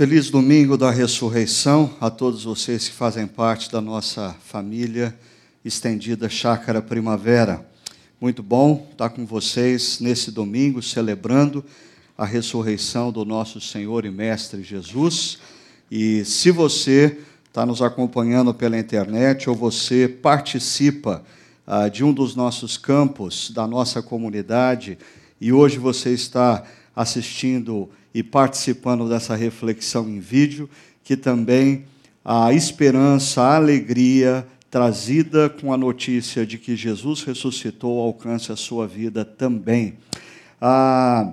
Feliz domingo da ressurreição a todos vocês que fazem parte da nossa família estendida Chácara Primavera. Muito bom estar com vocês nesse domingo, celebrando a ressurreição do nosso Senhor e Mestre Jesus. E se você está nos acompanhando pela internet ou você participa ah, de um dos nossos campos, da nossa comunidade, e hoje você está assistindo e participando dessa reflexão em vídeo, que também a esperança, a alegria trazida com a notícia de que Jesus ressuscitou alcance a sua vida também. Ah,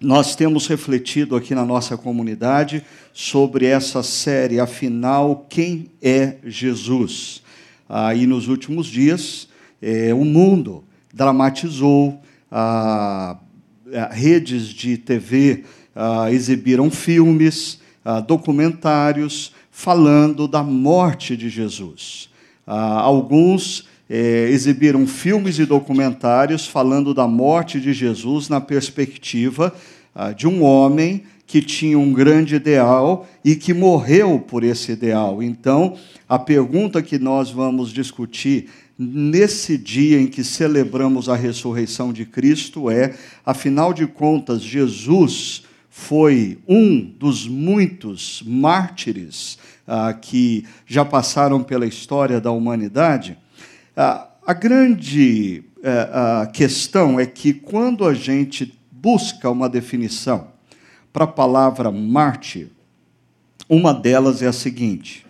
nós temos refletido aqui na nossa comunidade sobre essa série, afinal, quem é Jesus? Aí, ah, nos últimos dias, eh, o mundo dramatizou, ah, redes de TV ah, exibiram filmes, ah, documentários falando da morte de Jesus. Ah, alguns eh, exibiram filmes e documentários falando da morte de Jesus na perspectiva de um homem que tinha um grande ideal e que morreu por esse ideal. Então, a pergunta que nós vamos discutir nesse dia em que celebramos a ressurreição de Cristo é: afinal de contas, Jesus foi um dos muitos mártires ah, que já passaram pela história da humanidade. Ah, a grande ah, questão é que quando a gente busca uma definição para a palavra mártir, uma delas é a seguinte: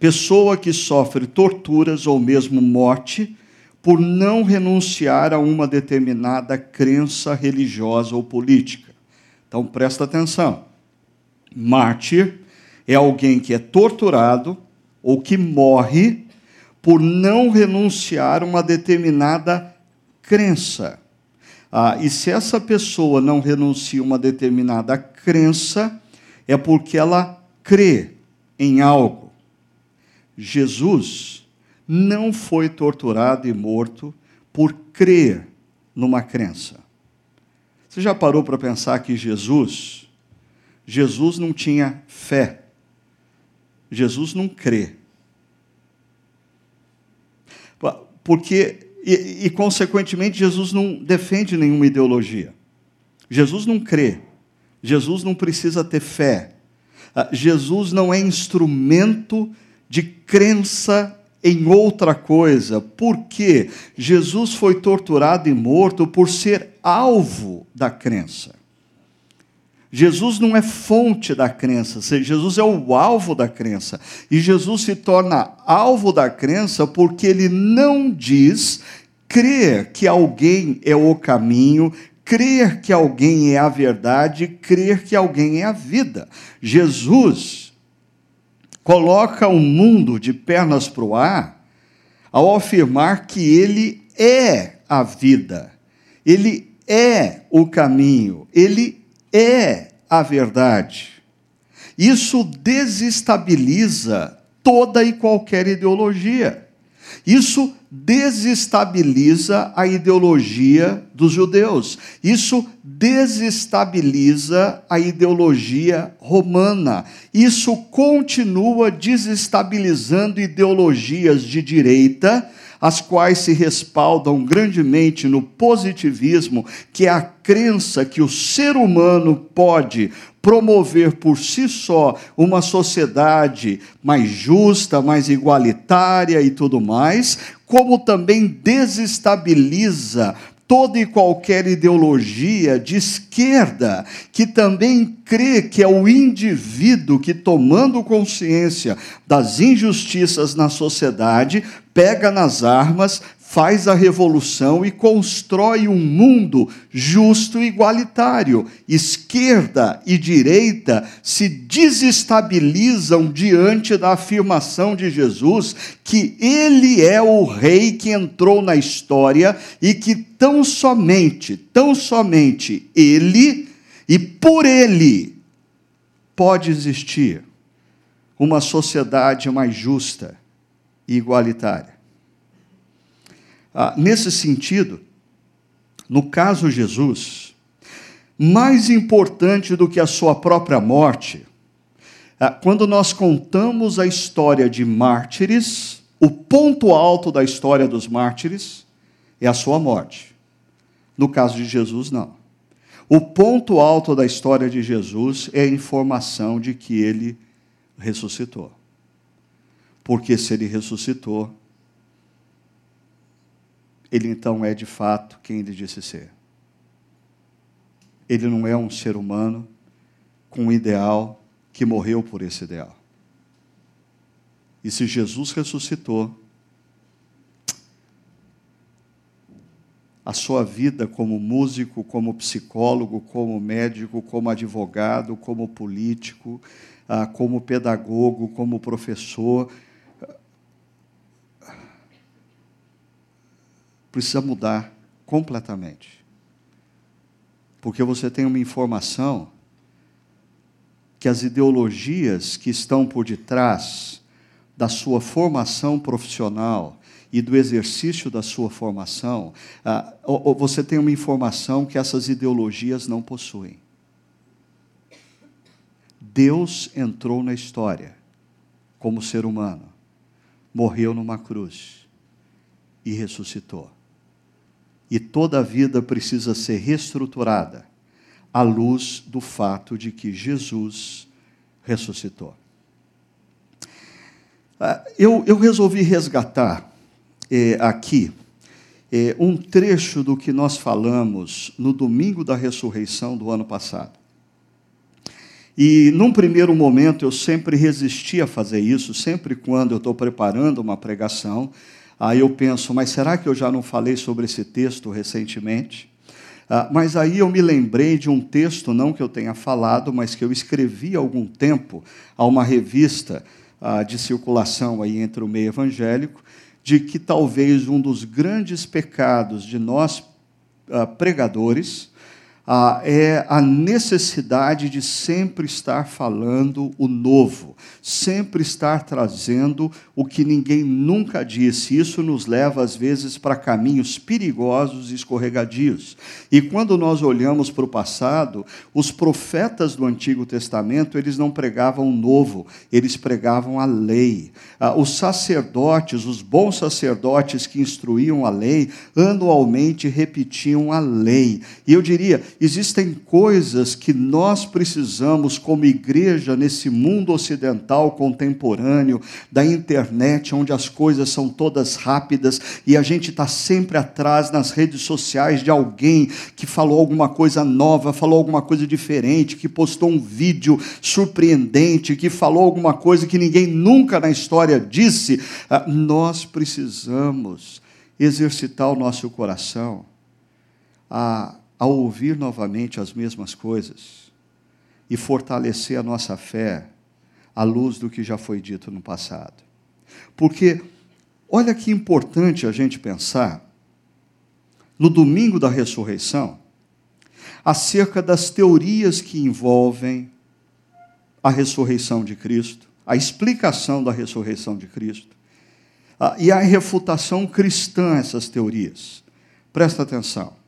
pessoa que sofre torturas ou mesmo morte por não renunciar a uma determinada crença religiosa ou política. Então presta atenção. Mártir é alguém que é torturado ou que morre por não renunciar a uma determinada crença. Ah, e se essa pessoa não renuncia a uma determinada crença, é porque ela crê em algo. Jesus não foi torturado e morto por crer numa crença. Você já parou para pensar que Jesus, Jesus não tinha fé. Jesus não crê. Porque, e, e consequentemente, Jesus não defende nenhuma ideologia. Jesus não crê. Jesus não precisa ter fé. Ah, Jesus não é instrumento de crença em outra coisa, porque Jesus foi torturado e morto por ser alvo da crença. Jesus não é fonte da crença, Jesus é o alvo da crença. E Jesus se torna alvo da crença porque ele não diz crer que alguém é o caminho, crer que alguém é a verdade, crer que alguém é a vida. Jesus coloca o mundo de pernas para o ar ao afirmar que ele é a vida, ele é o caminho, ele é a verdade. Isso desestabiliza toda e qualquer ideologia. Isso desestabiliza a ideologia dos judeus. Isso desestabiliza a ideologia romana. Isso continua desestabilizando ideologias de direita, as quais se respaldam grandemente no positivismo, que é a crença que o ser humano pode promover por si só uma sociedade mais justa, mais igualitária e tudo mais, como também desestabiliza toda e qualquer ideologia de esquerda que também crê que é o indivíduo que, tomando consciência das injustiças na sociedade, pega nas armas, faz a revolução e constrói um mundo justo e igualitário. Esquerda e direita se desestabilizam diante da afirmação de Jesus que ele é o rei que entrou na história e que tão somente, tão somente ele e por ele pode existir uma sociedade mais justa e igualitária. Ah, nesse sentido, no caso Jesus, mais importante do que a sua própria morte, Ah, quando nós contamos a história de mártires, o ponto alto da história dos mártires é a sua morte. No caso de Jesus, não. O ponto alto da história de Jesus é a informação de que ele ressuscitou. Porque se ele ressuscitou, ele então é de fato quem ele disse ser. Ele não é um ser humano com um ideal que morreu por esse ideal. E se Jesus ressuscitou, a sua vida como músico, como psicólogo, como médico, como advogado, como político, ah, como pedagogo, como professor, precisa mudar completamente. Porque você tem uma informação que as ideologias que estão por detrás da sua formação profissional e do exercício da sua formação, ah, você tem uma informação que essas ideologias não possuem. Deus entrou na história como ser humano, morreu numa cruz e ressuscitou. E toda a vida precisa ser reestruturada à luz do fato de que Jesus ressuscitou. Ah, eu, eu resolvi resgatar eh, aqui eh, um trecho do que nós falamos no domingo da ressurreição do ano passado. E num primeiro momento eu sempre resisti a fazer isso, sempre quando eu estou preparando uma pregação, aí eu penso, mas será que eu já não falei sobre esse texto recentemente? Ah, mas aí eu me lembrei de um texto, não que eu tenha falado, mas que eu escrevi há algum tempo a uma revista ah, de circulação aí entre o meio evangélico, de que talvez um dos grandes pecados de nós ah, pregadores ah, é a necessidade de sempre estar falando o novo, sempre estar trazendo o que ninguém nunca disse. Isso nos leva, às vezes, para caminhos perigosos e escorregadios. E quando nós olhamos para o passado, os profetas do Antigo Testamento, eles não pregavam o novo, eles pregavam a lei. Ah, os sacerdotes, os bons sacerdotes que instruíam a lei, anualmente repetiam a lei. E eu diria, existem coisas que nós precisamos, como igreja, nesse mundo ocidental contemporâneo, da internet, onde as coisas são todas rápidas e a gente está sempre atrás nas redes sociais de alguém que falou alguma coisa nova, falou alguma coisa diferente, que postou um vídeo surpreendente, que falou alguma coisa que ninguém nunca na história disse. Ah, nós precisamos exercitar o nosso coração a a ouvir novamente as mesmas coisas e fortalecer a nossa fé à luz do que já foi dito no passado. Porque, olha que importante a gente pensar, no domingo da ressurreição, acerca das teorias que envolvem a ressurreição de Cristo, a explicação da ressurreição de Cristo e a refutação cristã a essas teorias. Presta atenção.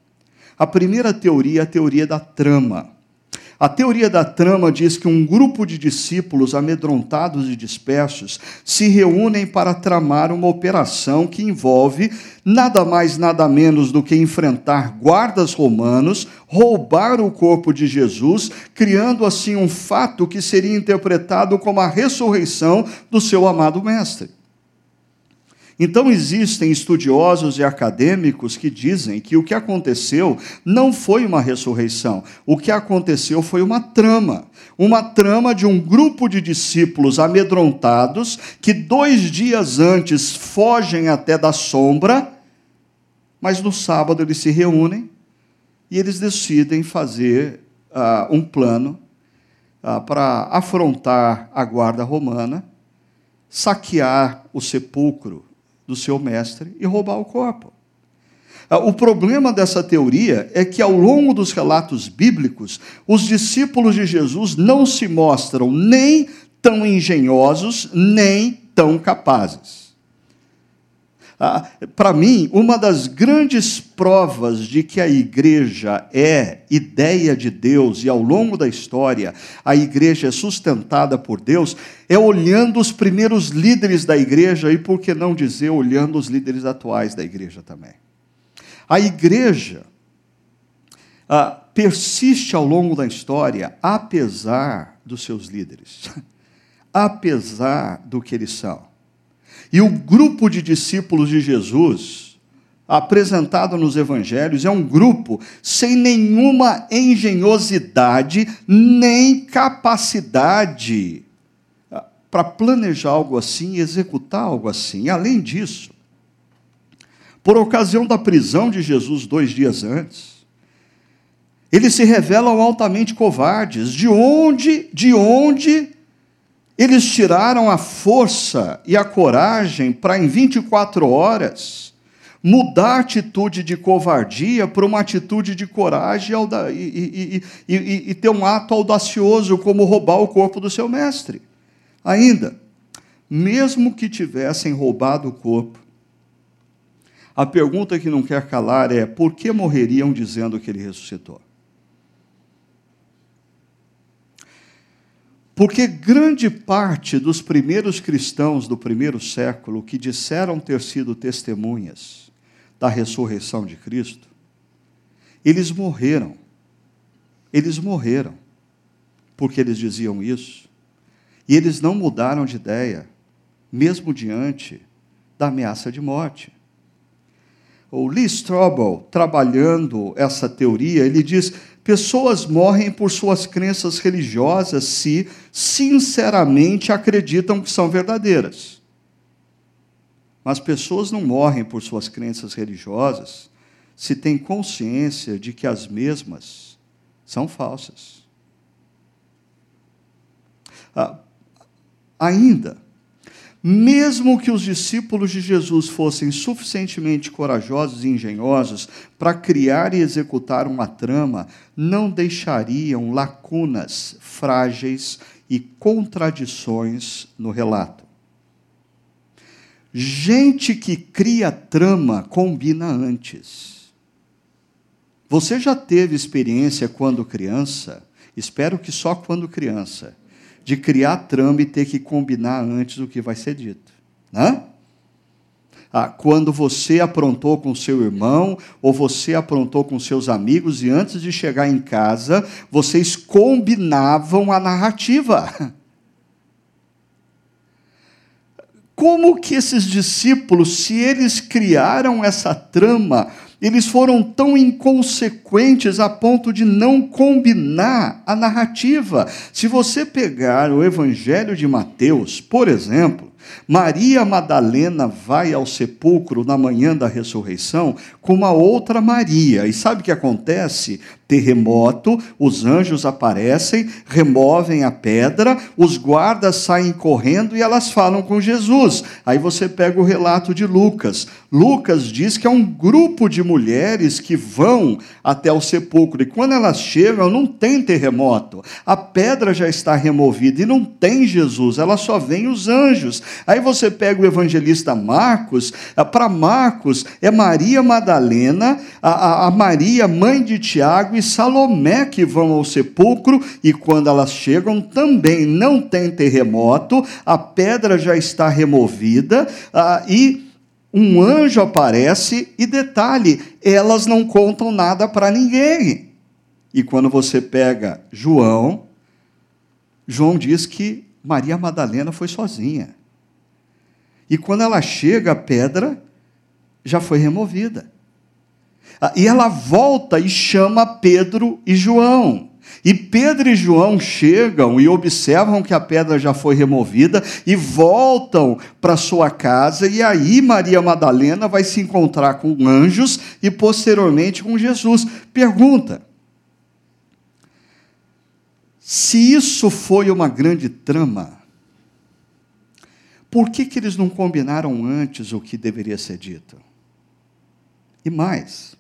A primeira teoria é a teoria da trama. A teoria da trama diz que um grupo de discípulos amedrontados e dispersos se reúnem para tramar uma operação que envolve nada mais, nada menos do que enfrentar guardas romanos, roubar o corpo de Jesus, criando assim um fato que seria interpretado como a ressurreição do seu amado Mestre. Então, existem estudiosos e acadêmicos que dizem que o que aconteceu não foi uma ressurreição, o que aconteceu foi uma trama. Uma trama de um grupo de discípulos amedrontados que dois dias antes fogem até da sombra, mas no sábado eles se reúnem e eles decidem fazer uh, um plano uh, para afrontar a guarda romana, saquear o sepulcro do seu mestre e roubar o corpo. Ah, o problema dessa teoria é que, ao longo dos relatos bíblicos, os discípulos de Jesus não se mostram nem tão engenhosos, nem tão capazes. Ah, Para mim, uma das grandes provas de que a igreja é ideia de Deus e ao longo da história a igreja é sustentada por Deus é olhando os primeiros líderes da igreja e, por que não dizer, olhando os líderes atuais da igreja também. A igreja ah, persiste ao longo da história, apesar dos seus líderes, apesar do que eles são. E o grupo de discípulos de Jesus, apresentado nos evangelhos, é um grupo sem nenhuma engenhosidade nem capacidade ah, para planejar algo assim e executar algo assim. Além disso, por ocasião da prisão de Jesus dois dias antes, eles se revelam altamente covardes. De onde, de onde eles tiraram a força e a coragem para, em 24 horas, mudar a atitude de covardia para uma atitude de coragem e, e, e, e, ter um ato audacioso, como roubar o corpo do seu mestre. Ainda, mesmo que tivessem roubado o corpo, a pergunta que não quer calar é: por que morreriam dizendo que ele ressuscitou? Porque grande parte dos primeiros cristãos do primeiro século que disseram ter sido testemunhas da ressurreição de Cristo, eles morreram. Eles morreram porque eles diziam isso. E eles não mudaram de ideia, mesmo diante da ameaça de morte. O Lee Strobel, trabalhando essa teoria, ele diz: Pessoas morrem por suas crenças religiosas se sinceramente acreditam que são verdadeiras. Mas pessoas não morrem por suas crenças religiosas se têm consciência de que as mesmas são falsas. Ah, ainda, mesmo que os discípulos de Jesus fossem suficientemente corajosos e engenhosos para criar e executar uma trama, não deixariam lacunas frágeis e contradições no relato. Gente que cria trama combina antes. Você já teve experiência quando criança? Espero que só quando criança de criar trama e ter que combinar antes o que vai ser dito. Né? Ah, quando você aprontou com seu irmão, ou você aprontou com seus amigos, e antes de chegar em casa, vocês combinavam a narrativa. Como que esses discípulos, se eles criaram essa trama, eles foram tão inconsequentes a ponto de não combinar a narrativa. Se você pegar o Evangelho de Mateus, por exemplo, Maria Madalena vai ao sepulcro na manhã da ressurreição com uma outra Maria. E sabe o que acontece? Terremoto, os anjos aparecem, removem a pedra, os guardas saem correndo e elas falam com Jesus. Aí você pega o relato de Lucas. Lucas diz que é um grupo de mulheres que vão até o sepulcro e quando elas chegam não tem terremoto. A pedra já está removida e não tem Jesus, ela só vem os anjos. Aí você pega o evangelista Marcos, para Marcos é Maria Madalena, a, a Maria, mãe de Tiago e Salomé que vão ao sepulcro, e quando elas chegam também não tem terremoto, a pedra já está removida, ah, e um anjo aparece, e detalhe, elas não contam nada para ninguém. E quando você pega João, João diz que Maria Madalena foi sozinha. E quando ela chega, a pedra já foi removida. Ah, e ela volta e chama Pedro e João. E Pedro e João chegam e observam que a pedra já foi removida e voltam para sua casa. E aí Maria Madalena vai se encontrar com anjos e posteriormente com Jesus. Pergunta: se isso foi uma grande trama, por que, que eles não combinaram antes o que deveria ser dito? E mais,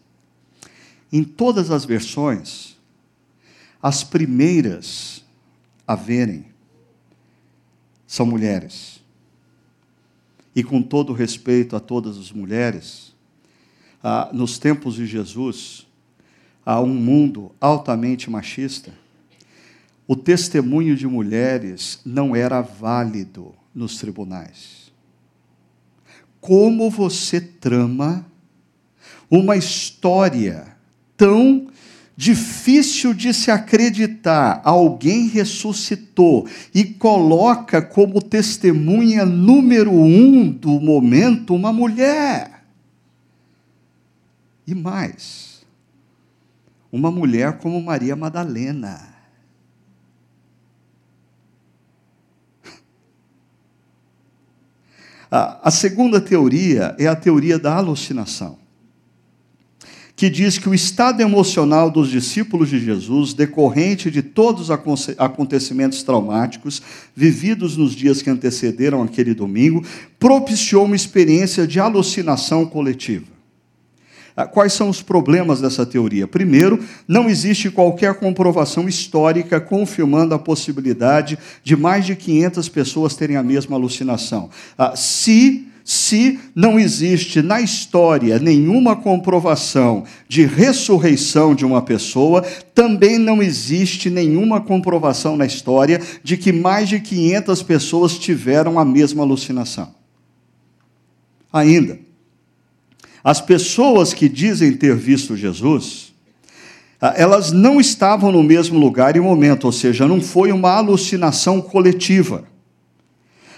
em todas as versões, as primeiras a verem são mulheres. e com todo respeito a todas as mulheres, ah, nos tempos de Jesus, há um mundo altamente machista, o testemunho de mulheres não era válido nos tribunais. Como você trama uma história tão difícil de se acreditar, alguém ressuscitou e coloca como testemunha número um do momento uma mulher. E mais, uma mulher como Maria Madalena. A, segunda teoria é a teoria da alucinação que diz que o estado emocional dos discípulos de Jesus, decorrente de todos os acontecimentos traumáticos vividos nos dias que antecederam aquele domingo, propiciou uma experiência de alucinação coletiva. Ah, quais são os problemas dessa teoria? Primeiro, não existe qualquer comprovação histórica confirmando a possibilidade de mais de 500 pessoas terem a mesma alucinação. Ah, se se não existe na história nenhuma comprovação de ressurreição de uma pessoa, também não existe nenhuma comprovação na história de que mais de 500 pessoas tiveram a mesma alucinação. Ainda, as pessoas que dizem ter visto Jesus, ah, elas não estavam no mesmo lugar e momento, ou seja, não foi uma alucinação coletiva.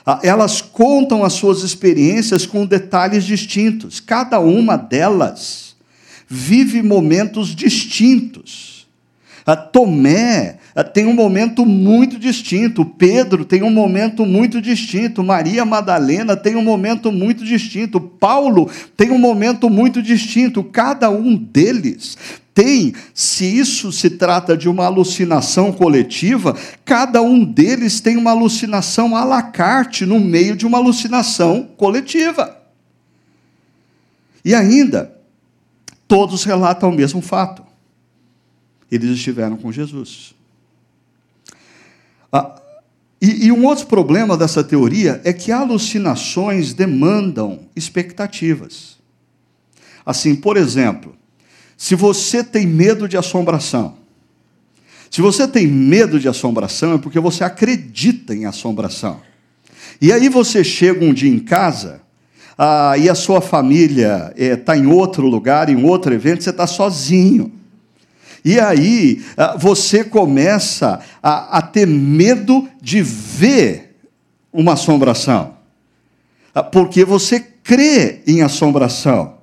Ah, elas contam as suas experiências com detalhes distintos. Cada uma delas vive momentos distintos. A Tomé tem um momento muito distinto, Pedro tem um momento muito distinto, Maria Madalena tem um momento muito distinto, Paulo tem um momento muito distinto. Cada um deles tem, se isso se trata de uma alucinação coletiva, cada um deles tem uma alucinação à la carte no meio de uma alucinação coletiva. E ainda, todos relatam o mesmo fato. Eles estiveram com Jesus. Ah, e, e um outro problema dessa teoria é que alucinações demandam expectativas. Assim, por exemplo, se você tem medo de assombração, se você tem medo de assombração, é porque você acredita em assombração. E aí você chega um dia em casa ah, e a sua família está eh, em outro lugar, em outro evento, você está sozinho. E aí ah, você começa a, a, ter medo de ver uma assombração, ah, porque você crê em assombração.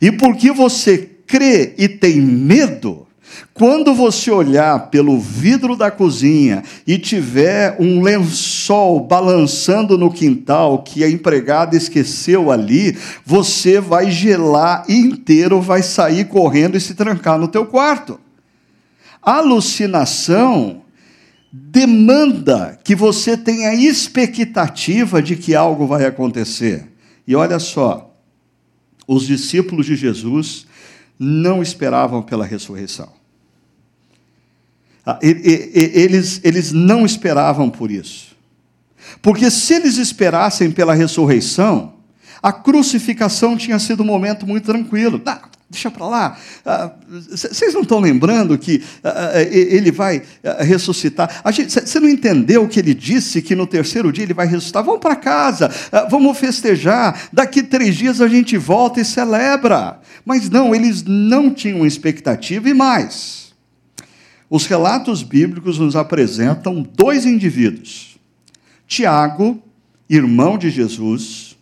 E porque você crê e tem medo, quando você olhar pelo vidro da cozinha e tiver um lençol balançando no quintal que a empregada esqueceu ali, você vai gelar inteiro, vai sair correndo e se trancar no teu quarto. Alucinação demanda que você tenha expectativa de que algo vai acontecer. E olha só, os discípulos de Jesus não esperavam pela ressurreição. Ah, eles, eles não esperavam por isso. Porque se eles esperassem pela ressurreição, a crucificação tinha sido um momento muito tranquilo. Ah, deixa para lá. Vocês não estão lembrando que ah, ele vai ressuscitar? Você não entendeu o que ele disse que no terceiro dia ele vai ressuscitar? Vamos para casa, vamos festejar. Daqui três dias a gente volta e celebra. Mas não, eles não tinham expectativa e mais. Os relatos bíblicos nos apresentam dois indivíduos: Tiago, irmão de Jesus,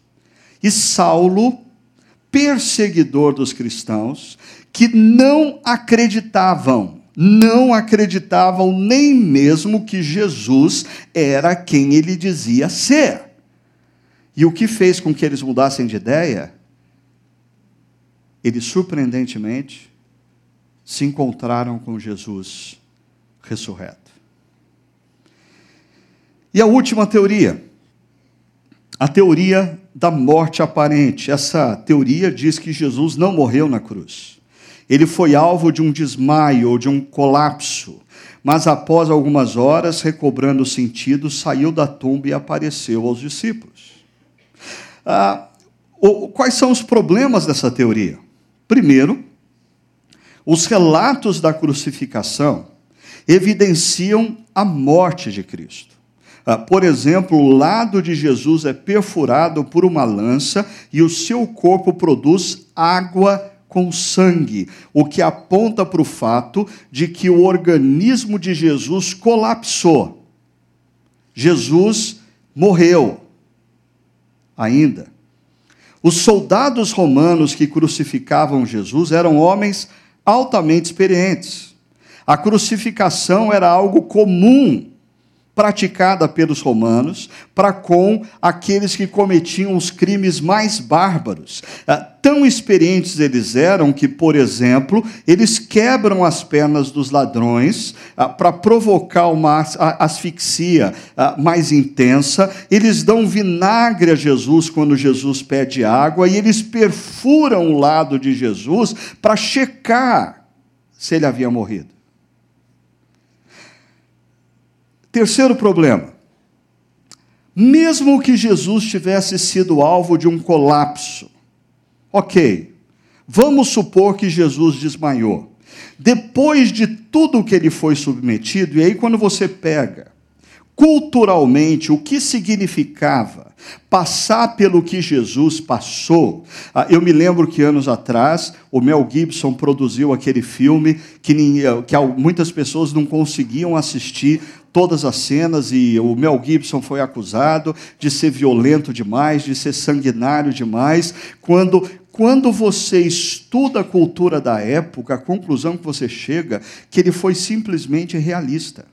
e Saulo, perseguidor dos cristãos, que não acreditavam, não acreditavam nem mesmo que Jesus era quem ele dizia ser. E o que fez com que eles mudassem de ideia? eles surpreendentemente se encontraram com Jesus ressurreto. E a última teoria, a teoria da morte aparente. Essa teoria diz que Jesus não morreu na cruz. Ele foi alvo de um desmaio ou de um colapso, mas após algumas horas, recobrando o sentido, saiu da tumba e apareceu aos discípulos. Ah, quais são os problemas dessa teoria? Primeiro, os relatos da crucificação evidenciam a morte de Cristo. Ah, por exemplo, o lado de Jesus é perfurado por uma lança e o seu corpo produz água com sangue, o que aponta para o fato de que o organismo de Jesus colapsou. Jesus morreu ainda. Os soldados romanos que crucificavam Jesus eram homens altamente experientes. A crucificação era algo comum praticada pelos romanos para com aqueles que cometiam os crimes mais bárbaros. Ah, tão experientes eles eram que, por exemplo, eles quebram as pernas dos ladrões ah, para provocar uma asfixia ah, mais intensa. Eles dão vinagre a Jesus quando Jesus pede água e eles perfuram o lado de Jesus para checar se ele havia morrido. Terceiro problema. Mesmo que Jesus tivesse sido alvo de um colapso, ok, vamos supor que Jesus desmaiou. Depois de tudo que ele foi submetido, e aí quando você pega culturalmente o que significava passar pelo que Jesus passou. Ah, eu me lembro que anos atrás o Mel Gibson produziu aquele filme que, que muitas pessoas não conseguiam assistir todas as cenas e o Mel Gibson foi acusado de ser violento demais, de ser sanguinário demais, quando quando você estuda a cultura da época, a conclusão que você chega que ele foi simplesmente realista.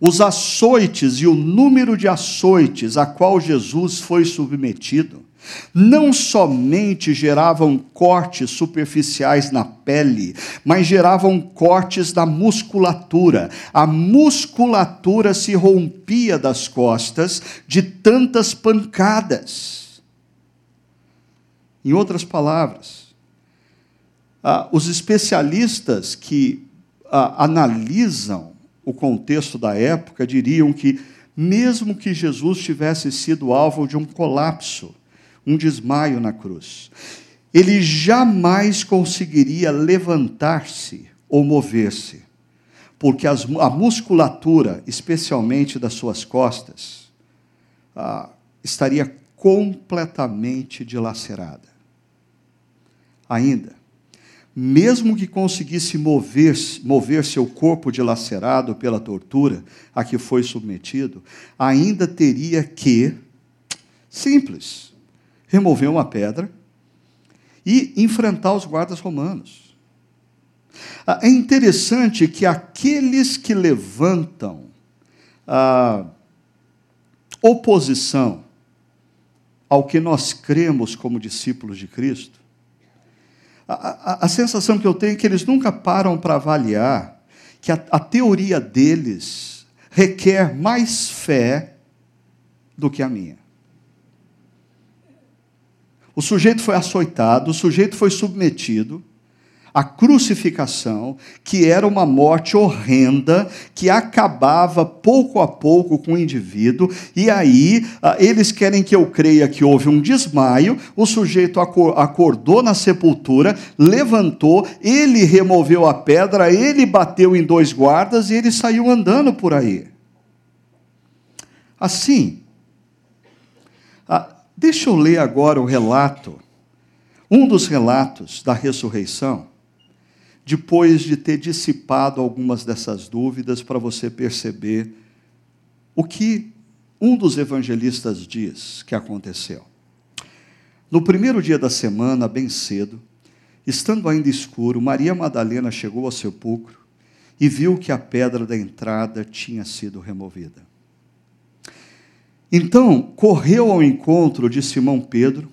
Os açoites e o número de açoites a qual Jesus foi submetido não somente geravam cortes superficiais na pele, mas geravam cortes na musculatura. A musculatura se rompia das costas de tantas pancadas. Em outras palavras, ah, os especialistas que ah, analisam o contexto da época diriam que, mesmo que Jesus tivesse sido alvo de um colapso, um desmaio na cruz. Ele jamais conseguiria levantar-se ou mover-se, porque as, a musculatura, especialmente das suas costas, ah, estaria completamente dilacerada. Ainda, mesmo que conseguisse mover, mover seu corpo dilacerado pela tortura a que foi submetido, ainda teria que, simples, remover uma pedra e enfrentar os guardas romanos. Ah, é interessante que aqueles que levantam a oposição ao que nós cremos como discípulos de Cristo, a, a, a sensação que eu tenho é que eles nunca param para avaliar que a, a teoria deles requer mais fé do que a minha. O sujeito foi açoitado, o sujeito foi submetido à crucificação, que era uma morte horrenda, que acabava pouco a pouco com o indivíduo, e aí ah, eles querem que eu creia que houve um desmaio, o sujeito acordou na sepultura, levantou, ele removeu a pedra, ele bateu em dois guardas e ele saiu andando por aí. Assim, Deixa eu ler agora o relato, um dos relatos da ressurreição, depois de ter dissipado algumas dessas dúvidas, para você perceber o que um dos evangelistas diz que aconteceu. No primeiro dia da semana, bem cedo, estando ainda escuro, Maria Madalena chegou ao sepulcro e viu que a pedra da entrada tinha sido removida. Então, correu ao encontro de Simão Pedro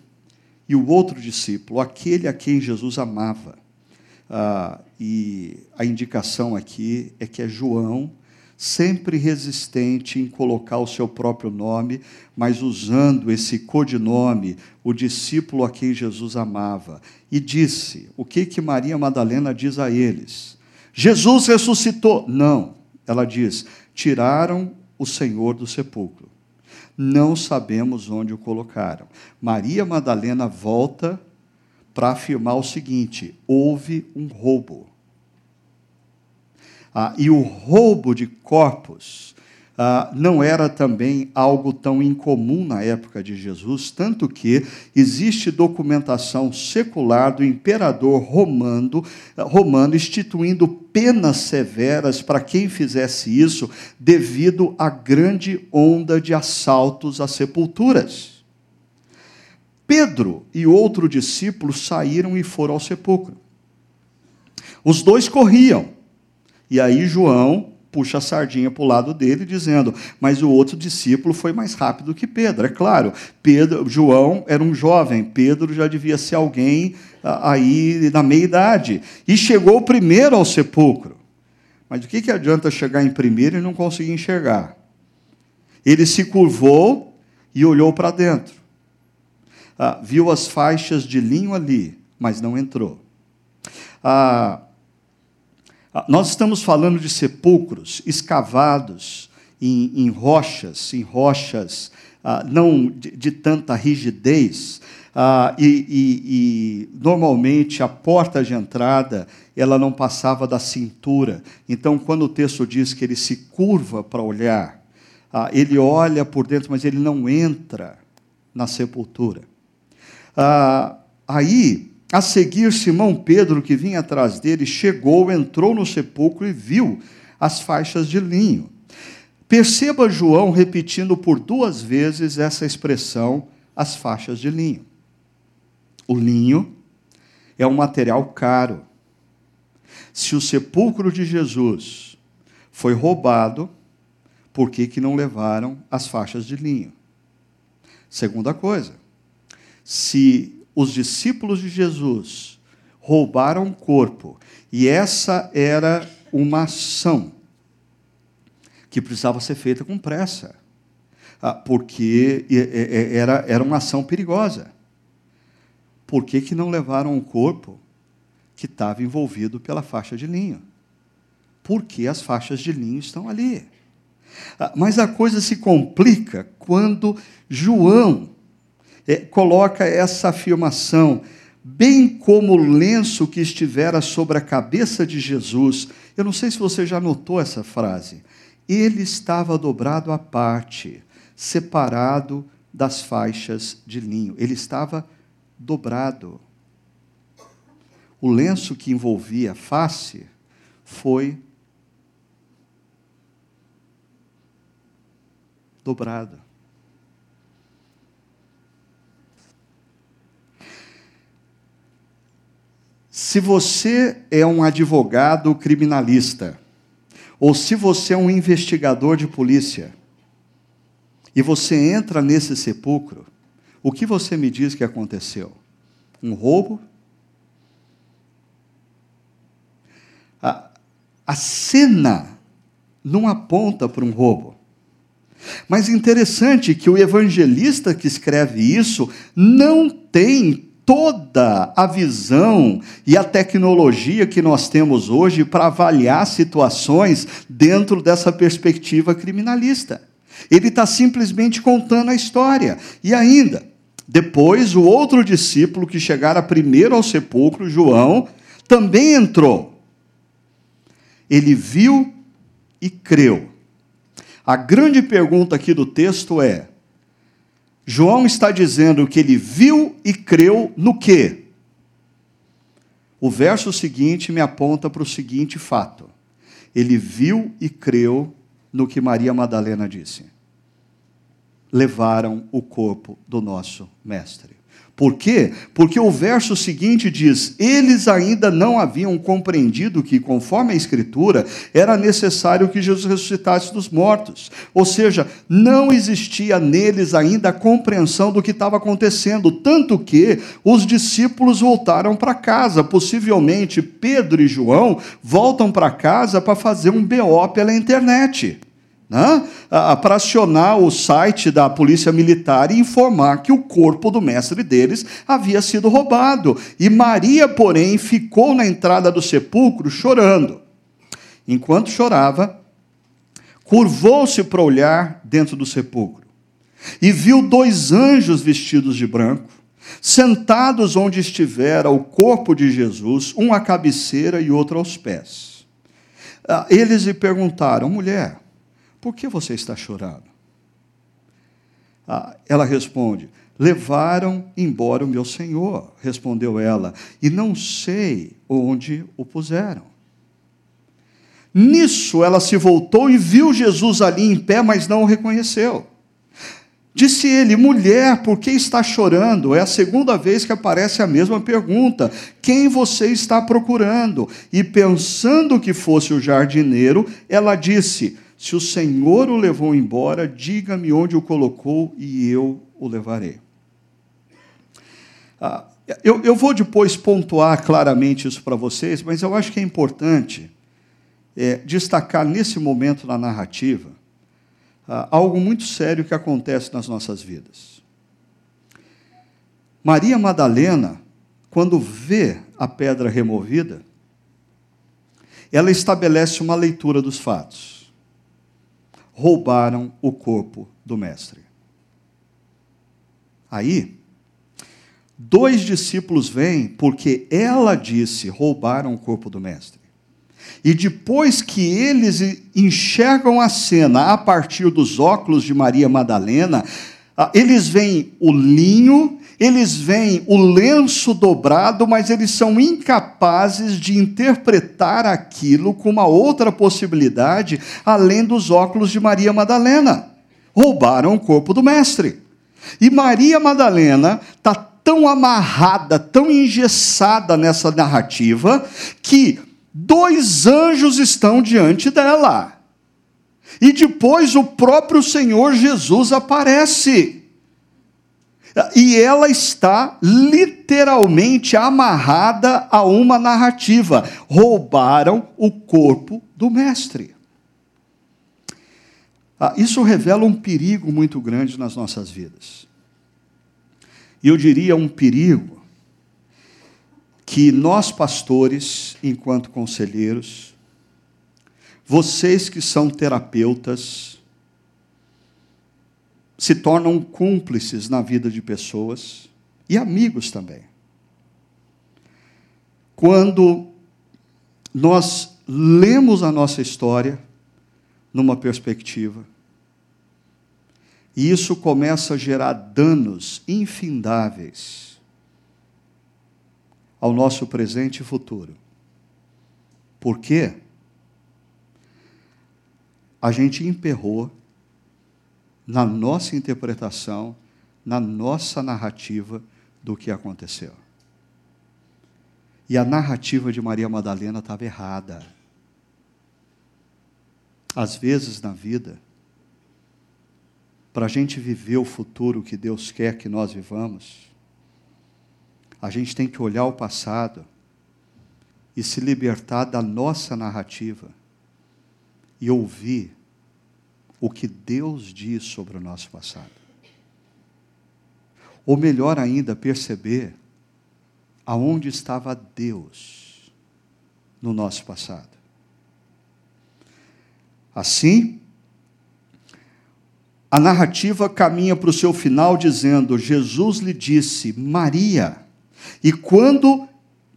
e o outro discípulo, aquele a quem Jesus amava. Ah, e a indicação aqui é que é João, sempre resistente em colocar o seu próprio nome, mas usando esse codinome, o discípulo a quem Jesus amava. E disse: o que que Maria Madalena diz a eles? Jesus ressuscitou. Não, ela diz: tiraram o Senhor do sepulcro não sabemos onde o colocaram. Maria Madalena volta para afirmar o seguinte: houve um roubo. Ah, e o roubo de corpos ah, não era também algo tão incomum na época de Jesus, tanto que existe documentação secular do imperador romano, romano instituindo penas severas para quem fizesse isso, devido à grande onda de assaltos a sepulturas. Pedro e outro discípulo saíram e foram ao sepulcro. Os dois corriam. E aí João puxa a sardinha para o lado dele, dizendo: Mas o outro discípulo foi mais rápido que Pedro. É claro, Pedro, João era um jovem, Pedro já devia ser alguém ah, aí na meia idade. E chegou primeiro ao sepulcro. Mas o que, que adianta chegar em primeiro e não conseguir enxergar? Ele se curvou e olhou para dentro. Ah, viu as faixas de linho ali, mas não entrou. Ah, nós estamos falando de sepulcros escavados em, em rochas, em rochas ah, não de, de, tanta rigidez, ah, e, e, e, normalmente a porta de entrada ela não passava da cintura. Então, quando o texto diz que ele se curva para olhar, ah, ele olha por dentro, mas ele não entra na sepultura. Ah, aí a seguir, Simão Pedro, que vinha atrás dele, chegou, entrou no sepulcro e viu as faixas de linho. Perceba João repetindo por duas vezes essa expressão, as faixas de linho. O linho é um material caro. Se o sepulcro de Jesus foi roubado, por que, que não levaram as faixas de linho? Segunda coisa, se os discípulos de Jesus roubaram o corpo, e essa era uma ação que precisava ser feita com pressa, ah, porque era, era uma ação perigosa. Por que, que não levaram o corpo que estava envolvido pela faixa de linho? Porque as faixas de linho estão ali. Ah, mas a coisa se complica quando João é, coloca essa afirmação, bem como o lenço que estivera sobre a cabeça de Jesus. Eu não sei se você já notou essa frase. Ele estava dobrado à parte, separado das faixas de linho. Ele estava dobrado. O lenço que envolvia a face foi dobrado. Se você é um advogado criminalista, ou se você é um investigador de polícia, e você entra nesse sepulcro, o que você me diz que aconteceu? Um roubo? A, a cena não aponta para um roubo. Mas interessante que o evangelista que escreve isso não tem toda a visão e a tecnologia que nós temos hoje para avaliar situações dentro dessa perspectiva criminalista. Ele está simplesmente contando a história. E ainda, depois, o outro discípulo que chegara primeiro ao sepulcro, João, também entrou. Ele viu e creu. A grande pergunta aqui do texto é: João está dizendo que ele viu e creu no quê? O verso seguinte me aponta para o seguinte fato: ele viu e creu no que Maria Madalena disse. Levaram o corpo do nosso mestre. Por quê? Porque o verso seguinte diz: Eles ainda não haviam compreendido que, conforme a Escritura, era necessário que Jesus ressuscitasse dos mortos. Ou seja, não existia neles ainda a compreensão do que estava acontecendo. Tanto que os discípulos voltaram para casa. Possivelmente Pedro e João voltam para casa para fazer um BO pela internet né, para acionar o site da Polícia Militar e informar que o corpo do mestre deles havia sido roubado. E Maria, porém, ficou na entrada do sepulcro chorando. Enquanto chorava, curvou-se para olhar dentro do sepulcro e viu dois anjos vestidos de branco, sentados onde estivera o corpo de Jesus, um à cabeceira e outro aos pés. Ah, eles lhe perguntaram, mulher, por que você está chorando? Ah, ela responde, levaram embora o meu senhor, respondeu ela, e não sei onde o puseram. Nisso ela se voltou e viu Jesus ali em pé, mas não o reconheceu. Disse ele: Mulher, por que está chorando? É a segunda vez que aparece a mesma pergunta: Quem você está procurando? E pensando que fosse o jardineiro, ela disse: Se o Senhor o levou embora, diga-me onde o colocou e eu o levarei. Ah, eu, eu vou depois pontuar claramente isso para vocês, mas eu acho que é importante é, destacar nesse momento na narrativa ah, algo muito sério que acontece nas nossas vidas. Maria Madalena, quando vê a pedra removida, ela estabelece uma leitura dos fatos. Roubaram o corpo do Mestre. Aí, dois discípulos vêm porque ela disse: roubaram o corpo do Mestre. E depois que eles enxergam a cena a partir dos óculos de Maria Madalena, eles veem o linho, eles veem o lenço dobrado, mas eles são incapazes de interpretar aquilo com uma outra possibilidade além dos óculos de Maria Madalena. Roubaram o corpo do mestre. E Maria Madalena está tão amarrada, tão engessada nessa narrativa, que dois anjos estão diante dela. E depois o próprio Senhor Jesus aparece. E ela está literalmente amarrada a uma narrativa. Roubaram o corpo do Mestre. Ah, isso revela um perigo muito grande nas nossas vidas. E eu diria um perigo que nós, pastores, enquanto conselheiros, vocês que são terapeutas, se tornam cúmplices na vida de pessoas e amigos também. Quando nós lemos a nossa história numa perspectiva, e isso começa a gerar danos infindáveis ao nosso presente e futuro. Por quê? A gente emperrou na nossa interpretação, na nossa narrativa do que aconteceu. E a narrativa de Maria Madalena estava errada. Às vezes na vida, para a gente viver o futuro que Deus quer que nós vivamos, a gente tem que olhar o passado e se libertar da nossa narrativa e ouvir o que Deus diz sobre o nosso passado. Ou melhor ainda, perceber aonde estava Deus no nosso passado. Assim, a narrativa caminha para o seu final dizendo: Jesus lhe disse, Maria. E quando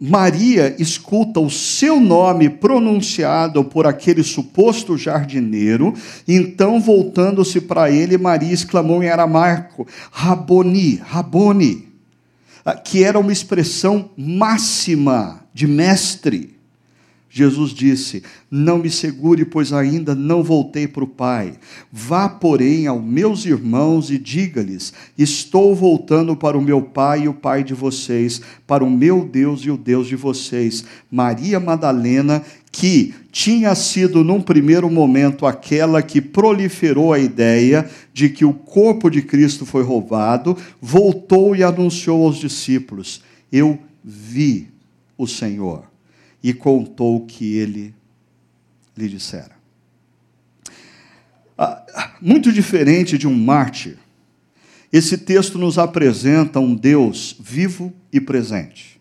Maria escuta o seu nome pronunciado por aquele suposto jardineiro, então voltando-se para ele, Maria exclamou em aramaico: Raboni, Raboni, ah, que era uma expressão máxima de mestre. Jesus disse: Não me segure, pois ainda não voltei para o Pai. Vá, porém, aos meus irmãos e diga-lhes: Estou voltando para o meu Pai e o Pai de vocês, para o meu Deus e o Deus de vocês. Maria Madalena, que tinha sido num primeiro momento aquela que proliferou a ideia de que o corpo de Cristo foi roubado, voltou e anunciou aos discípulos: Eu vi o Senhor e contou o que ele lhe dissera. Ah, muito diferente de um mártir, esse texto nos apresenta um Deus vivo e presente.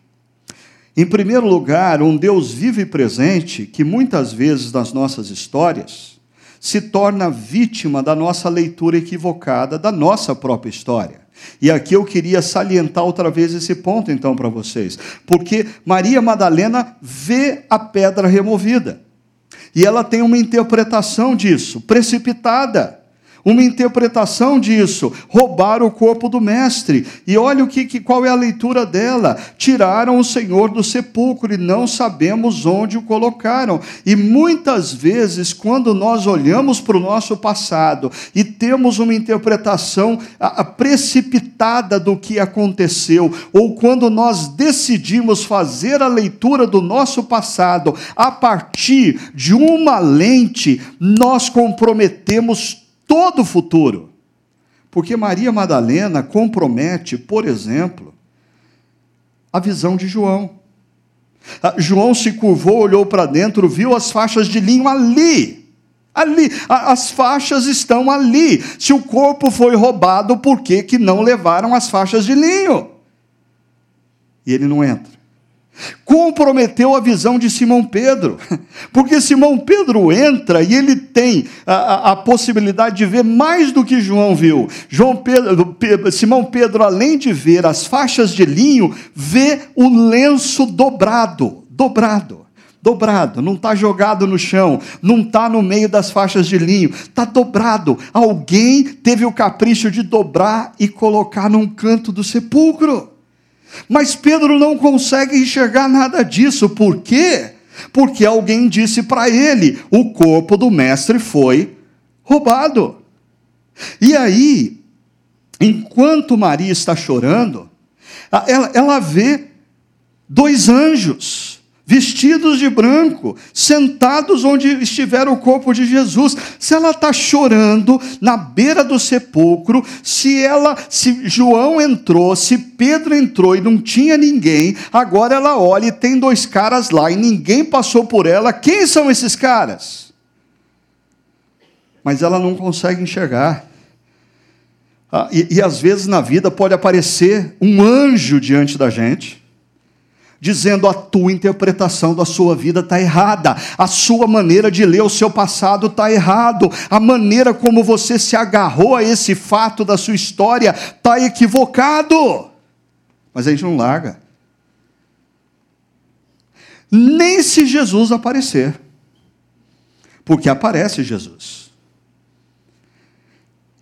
Em primeiro lugar, um Deus vivo e presente que muitas vezes nas nossas histórias se torna vítima da nossa leitura equivocada da nossa própria história. E aqui eu queria salientar outra vez esse ponto, então, para vocês. Porque Maria Madalena vê a pedra removida. E ela tem uma interpretação disso, precipitada uma interpretação disso, roubar o corpo do mestre. E olha o que, que, qual é a leitura dela. Tiraram o Senhor do sepulcro e não sabemos onde o colocaram. E muitas vezes, quando nós olhamos para o nosso passado e temos uma interpretação precipitada do que aconteceu, ou quando nós decidimos fazer a leitura do nosso passado a partir de uma lente, nós comprometemos todo o futuro. Porque Maria Madalena compromete, por exemplo, a visão de João. Ah, João se curvou, olhou para dentro, viu as faixas de linho ali. Ali, as faixas estão ali. Se o corpo foi roubado, por que, que não levaram as faixas de linho? E ele não entra comprometeu a visão de Simão Pedro, porque Simão Pedro entra e ele tem a, a, a, possibilidade de ver mais do que João viu. João Pedro, Simão Pedro, além de ver as faixas de linho, vê o lenço dobrado, dobrado. Dobrado, não está jogado no chão, não está no meio das faixas de linho, está dobrado. Alguém teve o capricho de dobrar e colocar num canto do sepulcro. Mas Pedro não consegue enxergar nada disso. Por quê? Porque alguém disse para ele: o corpo do mestre foi roubado. E aí, enquanto Maria está chorando, ela, ela vê dois anjos vestidos de branco, sentados onde estiver o corpo de Jesus. Se ela está chorando na beira do sepulcro, se ela, se João entrou, se Pedro entrou e não tinha ninguém, agora ela olha e tem dois caras lá e ninguém passou por ela. Quem são esses caras? Mas ela não consegue enxergar. Ah, e, e às vezes na vida pode aparecer um anjo diante da gente dizendo a tua interpretação da sua vida está errada, a sua maneira de ler o seu passado está errado, a maneira como você se agarrou a esse fato da sua história está equivocado. Mas a gente não larga. Nem se Jesus aparecer. Porque aparece Jesus.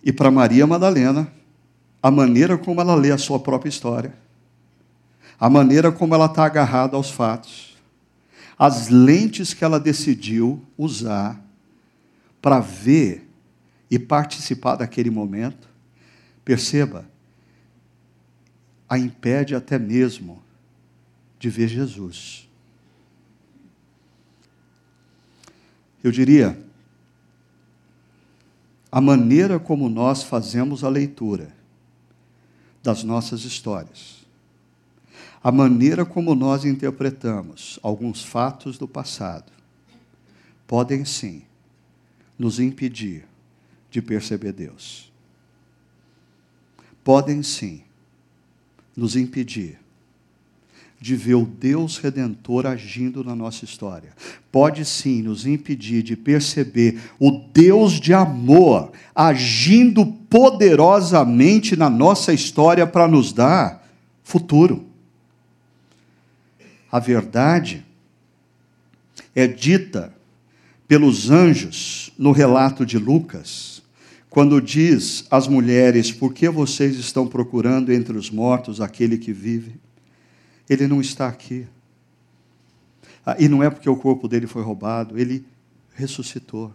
E para Maria Madalena, a maneira como ela lê a sua própria história a maneira como ela está agarrada aos fatos, as lentes que ela decidiu usar para ver e participar daquele momento, perceba, a impede até mesmo de ver Jesus. Eu diria, a maneira como nós fazemos a leitura das nossas histórias a maneira como nós interpretamos alguns fatos do passado podem sim nos impedir de perceber Deus. Podem sim nos impedir de ver o Deus redentor agindo na nossa história. Pode sim nos impedir de perceber o Deus de amor agindo poderosamente na nossa história para nos dar futuro a verdade é dita pelos anjos no relato de Lucas, quando diz às mulheres: Por que vocês estão procurando entre os mortos aquele que vive? Ele não está aqui. Ah, e não é porque o corpo dele foi roubado, ele ressuscitou.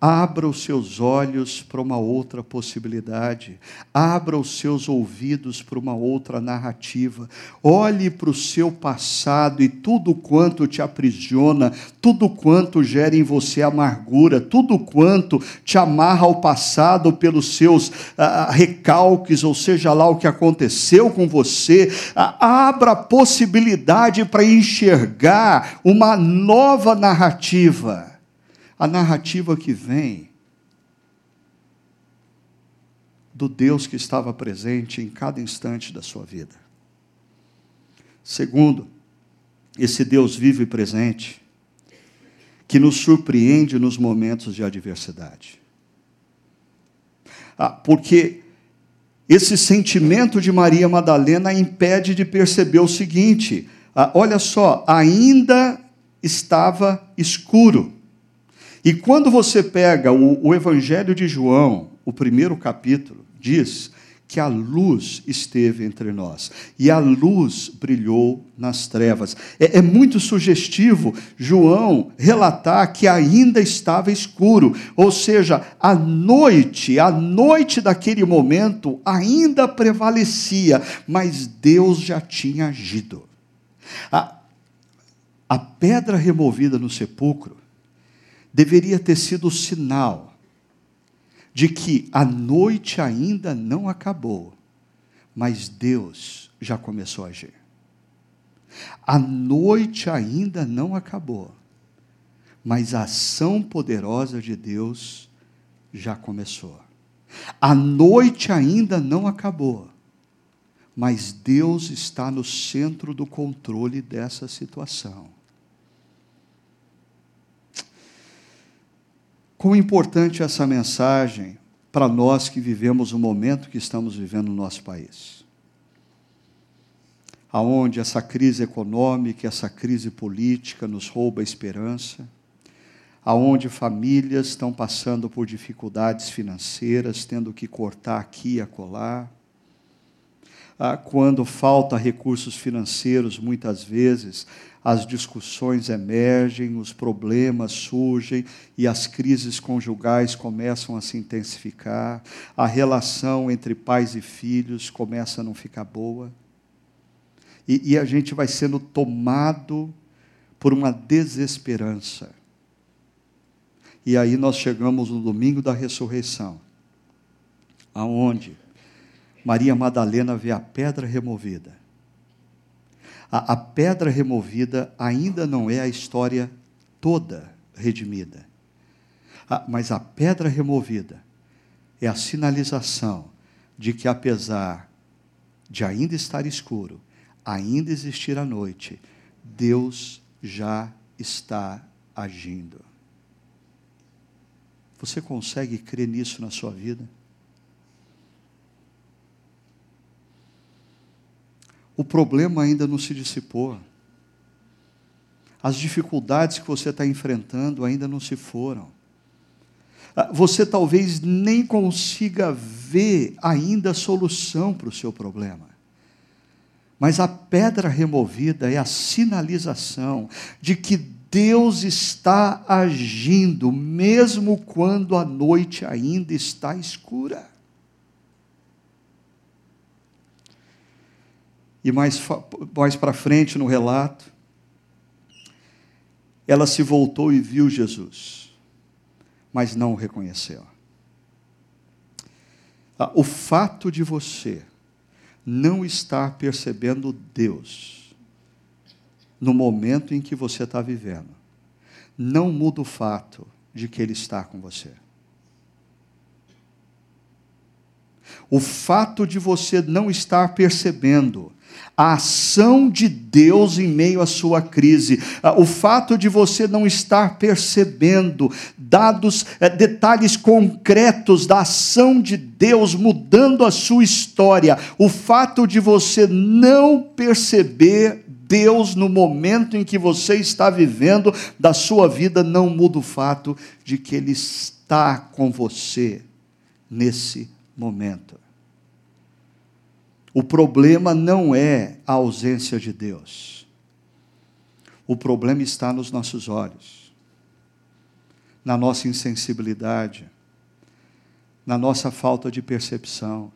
Abra os seus olhos para uma outra possibilidade. Abra os seus ouvidos para uma outra narrativa. Olhe para o seu passado e tudo quanto te aprisiona, tudo quanto gera em você amargura, tudo quanto te amarra ao passado pelos seus ah, recalques, ou seja lá o que aconteceu com você. Ah, abra a possibilidade para enxergar uma nova narrativa a narrativa que vem do Deus que estava presente em cada instante da sua vida. Segundo, esse Deus vivo e presente, que nos surpreende nos momentos de adversidade. Ah, porque esse sentimento de Maria Madalena impede de perceber o seguinte: ah, olha só, ainda estava escuro. E quando você pega o, o Evangelho de João, o primeiro capítulo, diz que a luz esteve entre nós e a luz brilhou nas trevas. É, é, muito sugestivo João relatar que ainda estava escuro, ou seja, a noite, a noite daquele momento ainda prevalecia, mas Deus já tinha agido. A, a pedra removida no sepulcro deveria ter sido o sinal de que a noite ainda não acabou, mas Deus já começou a agir. A noite ainda não acabou, mas a ação poderosa de Deus já começou. A noite ainda não acabou, mas Deus está no centro do controle dessa situação. Quão importante é essa mensagem para nós que vivemos o momento que estamos vivendo no nosso país. Aonde essa crise econômica, essa crise política nos rouba a esperança, aonde famílias estão passando por dificuldades financeiras, tendo que cortar aqui e acolá, quando falta recursos financeiros, muitas vezes, as discussões emergem, os problemas surgem e as crises conjugais começam a se intensificar, a relação entre pais e filhos começa a não ficar boa. E, e a gente vai sendo tomado por uma desesperança. E aí nós chegamos no domingo da ressurreição, aonde Maria Madalena vê a pedra removida a, a pedra removida ainda não é a história toda redimida. mas a pedra removida é a sinalização de que, apesar de ainda estar escuro, ainda existir a noite, Deus já está agindo. Você consegue crer nisso na sua vida? O problema ainda não se dissipou. As dificuldades que você está enfrentando ainda não se foram. Ah, você talvez nem consiga ver ainda a solução para o seu problema. Mas a pedra removida é a sinalização de que Deus está agindo, mesmo quando a noite ainda está escura. E mais, mais para frente no relato, ela se voltou e viu Jesus, mas não o reconheceu. Ah, o fato de você não estar percebendo Deus no momento em que você está vivendo, não muda o fato de que Ele está com você. O fato de você não estar percebendo a ação de Deus em meio à sua crise, ah, o fato de você não estar percebendo dados, eh, detalhes concretos da ação de Deus mudando a sua história, o fato de você não perceber Deus no momento em que você está vivendo da sua vida não muda o fato de que Ele está com você nesse momento. O problema não é a ausência de Deus. O problema está nos nossos olhos, na nossa insensibilidade, na nossa falta de percepção,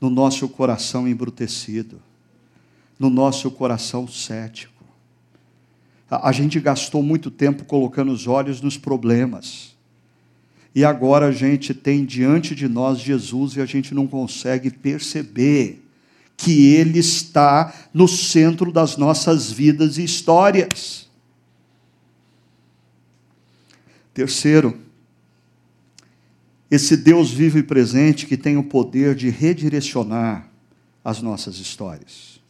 no nosso coração embrutecido, no nosso coração cético. A gente gastou muito tempo colocando os olhos nos problemas e agora a gente tem diante de nós Jesus e a gente não consegue perceber que Ele está no centro das nossas vidas e histórias. Terceiro, esse Deus vivo e presente que tem o poder de redirecionar as nossas histórias.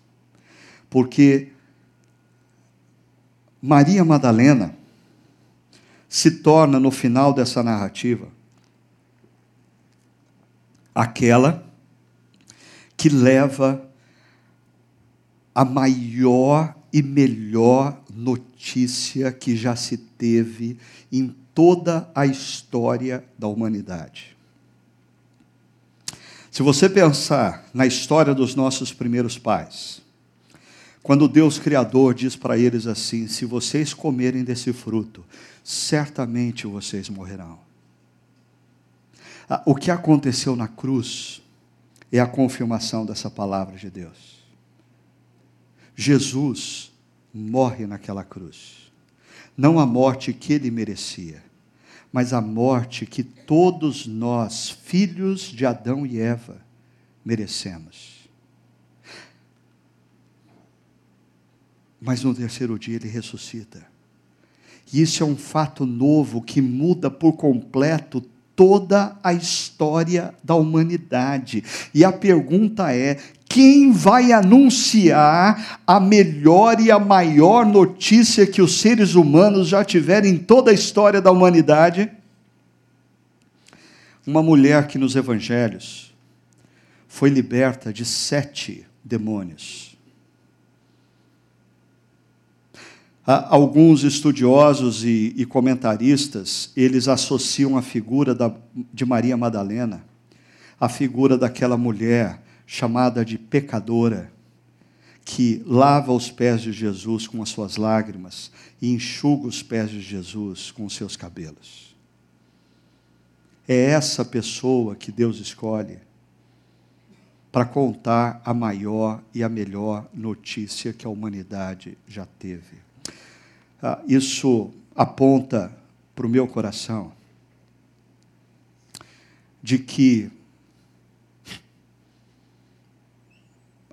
Porque Maria Madalena, se torna, no final dessa narrativa, aquela que leva a maior e melhor notícia que já se teve em toda a história da humanidade. Se você pensar na história dos nossos primeiros pais, quando Deus Criador diz para eles assim: se vocês comerem desse fruto, certamente vocês morrerão. Ah, o que aconteceu na cruz é a confirmação dessa palavra de Deus. Jesus morre naquela cruz. Não a morte que ele merecia, mas a morte que todos nós, filhos de Adão e Eva, merecemos. Mas no terceiro dia ele ressuscita. E isso é um fato novo que muda por completo toda a história da humanidade. E a pergunta é: quem vai anunciar a melhor e a maior notícia que os seres humanos já tiveram em toda a história da humanidade? Uma mulher que nos evangelhos foi liberta de sete demônios. Alguns estudiosos e, e, comentaristas, eles associam a figura da, de Maria Madalena à figura daquela mulher chamada de pecadora, que lava os pés de Jesus com as suas lágrimas e enxuga os pés de Jesus com os seus cabelos. É essa pessoa que Deus escolhe para contar a maior e a melhor notícia que a humanidade já teve. Ah, isso aponta para o meu coração de que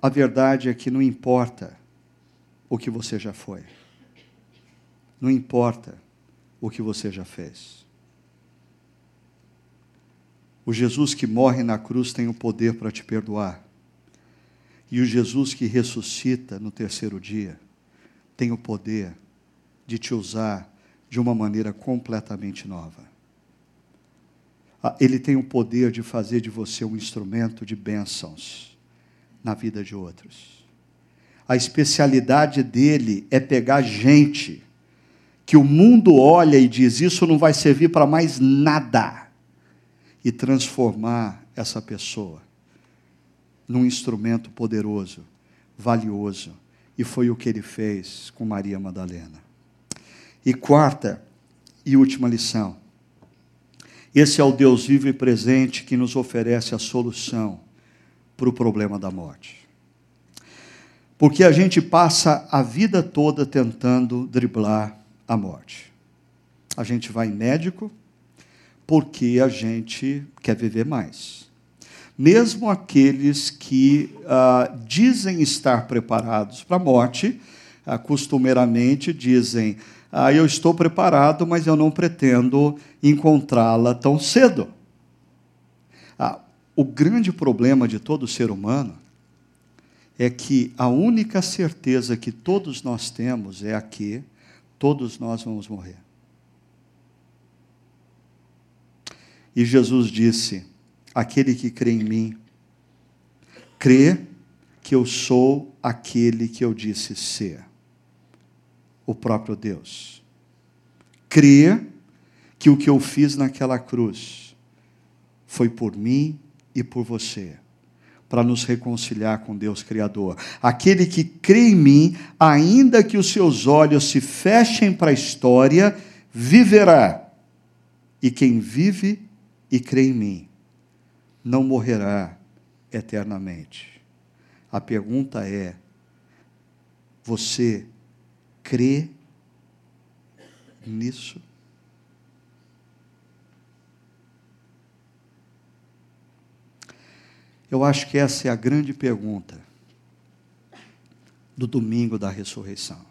a verdade é que não importa o que você já foi, não importa o que você já fez. O Jesus que morre na cruz tem o poder para te perdoar. E o Jesus que ressuscita no terceiro dia tem o poder de te usar de uma maneira completamente nova. Ah, ele tem o poder de fazer de você um instrumento de bênçãos na vida de outros. A especialidade dele é pegar gente que o mundo olha e diz: Isso não vai servir para mais nada, e transformar essa pessoa num instrumento poderoso, valioso. E foi o que ele fez com Maria Madalena. E quarta e última lição. Esse é o Deus vivo e presente que nos oferece a solução para o problema da morte. Porque a gente passa a vida toda tentando driblar a morte. A gente vai médico porque a gente quer viver mais. Mesmo aqueles que ah, dizem estar preparados para a morte, ah, costumeiramente dizem: ah, eu estou preparado, mas eu não pretendo encontrá-la tão cedo. Ah, o grande problema de todo ser humano é que a única certeza que todos nós temos é a que todos nós vamos morrer. E Jesus disse: Aquele que crê em mim, crê que eu sou aquele que eu disse ser o próprio Deus. Crer que o que eu fiz naquela cruz foi por mim e por você, para nos reconciliar com Deus Criador. Aquele que crê em mim, ainda que os seus olhos se fechem para a história, viverá. E quem vive e crê em mim, não morrerá eternamente. A pergunta é: você crê nisso? Eu acho que essa é a grande pergunta do domingo da ressurreição.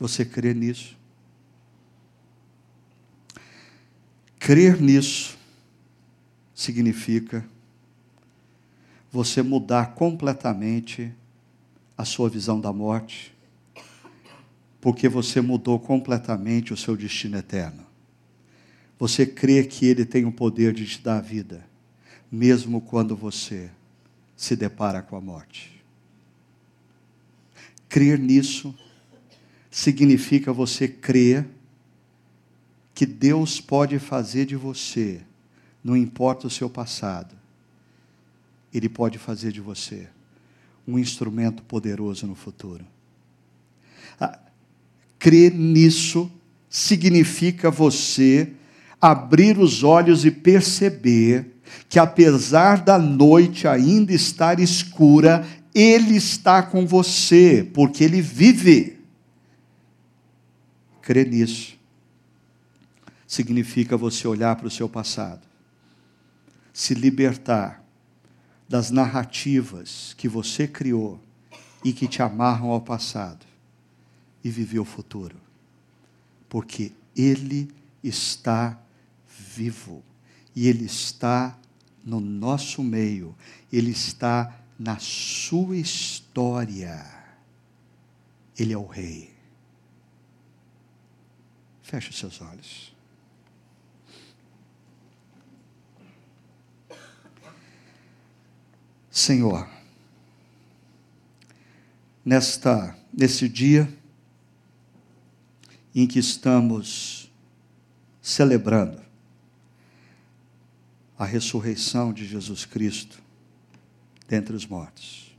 Você crê nisso? Crer nisso significa você mudar completamente a sua visão da morte porque você mudou completamente o seu destino eterno. Você crê que Ele tem o poder de te dar a vida, mesmo quando você se depara com a morte. Crer nisso significa você crer que Deus pode fazer de você, não importa o seu passado, Ele pode fazer de você um instrumento poderoso no futuro. Ah, crer nisso significa você abrir os olhos e perceber que, apesar da noite ainda estar escura, Ele está com você, porque Ele vive. Crer nisso significa você olhar para o seu passado, se libertar das narrativas que você criou e que te amarram ao passado e viver o futuro. Porque Ele está vivo e Ele está no nosso meio, Ele está na sua história. Ele é o Rei. Feche seus olhos. Senhor, nesta nesse dia em que estamos celebrando a ressurreição de Jesus Cristo dentre os mortos.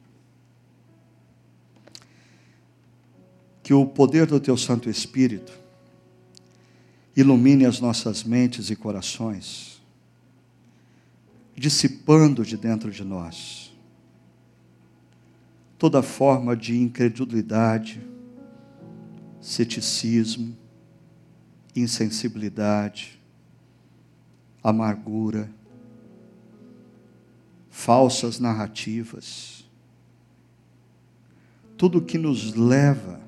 Que o poder do Teu Santo Espírito ilumine as nossas mentes e corações, dissipando de dentro de nós toda forma de incredulidade, ceticismo, insensibilidade, amargura, falsas narrativas, tudo que nos leva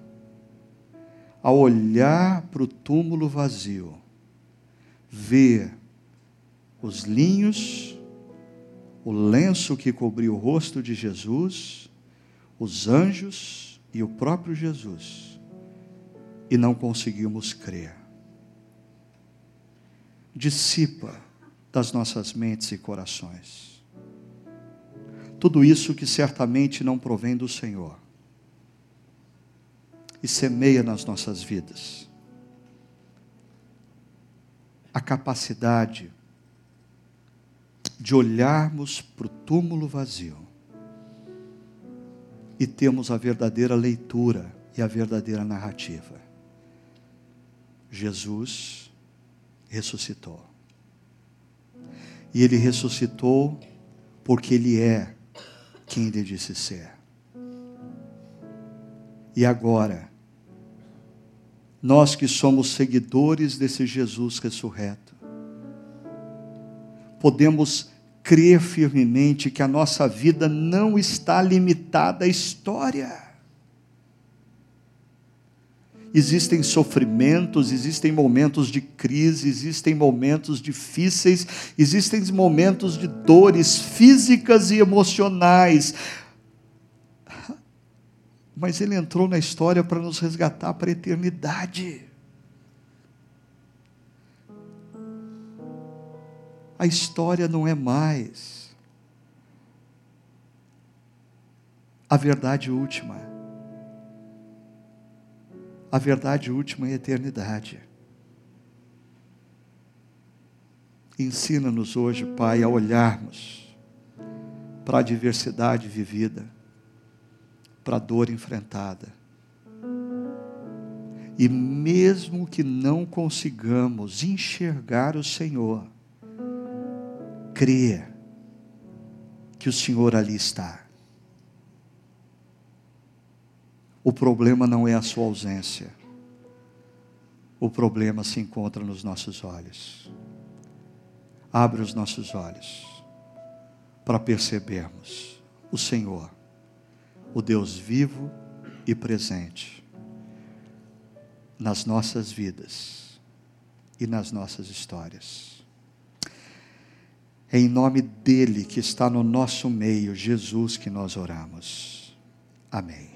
a olhar para o túmulo vazio, ver os linhos, o lenço que cobriu o rosto de Jesus, os anjos e o próprio Jesus e não conseguimos crer. Dissipa das nossas mentes e corações. Tudo isso que certamente não provém do Senhor. E semeia nas nossas vidas a capacidade de olharmos para o túmulo vazio e termos a verdadeira leitura e a verdadeira narrativa. Jesus ressuscitou. E ele ressuscitou porque ele é quem ele disse ser. E agora, nós que somos seguidores desse Jesus ressurreto, podemos crer firmemente que a nossa vida não está limitada à história Existem sofrimentos, existem momentos de crise, existem momentos difíceis, existem momentos de dores físicas e emocionais. Mas Ele entrou na história para nos resgatar para a eternidade. A história não é mais a verdade última a verdade última é a eternidade. Ensina-nos hoje, Pai, a olharmos para a diversidade vivida, para a dor enfrentada. E mesmo que não consigamos enxergar o Senhor, crer que o Senhor ali está O problema não é a sua ausência. O problema se encontra nos nossos olhos. Abre os nossos olhos para percebermos o Senhor, o Deus vivo e presente nas nossas vidas e nas nossas histórias. É em nome dele que está no nosso meio, Jesus, que nós oramos. Amém.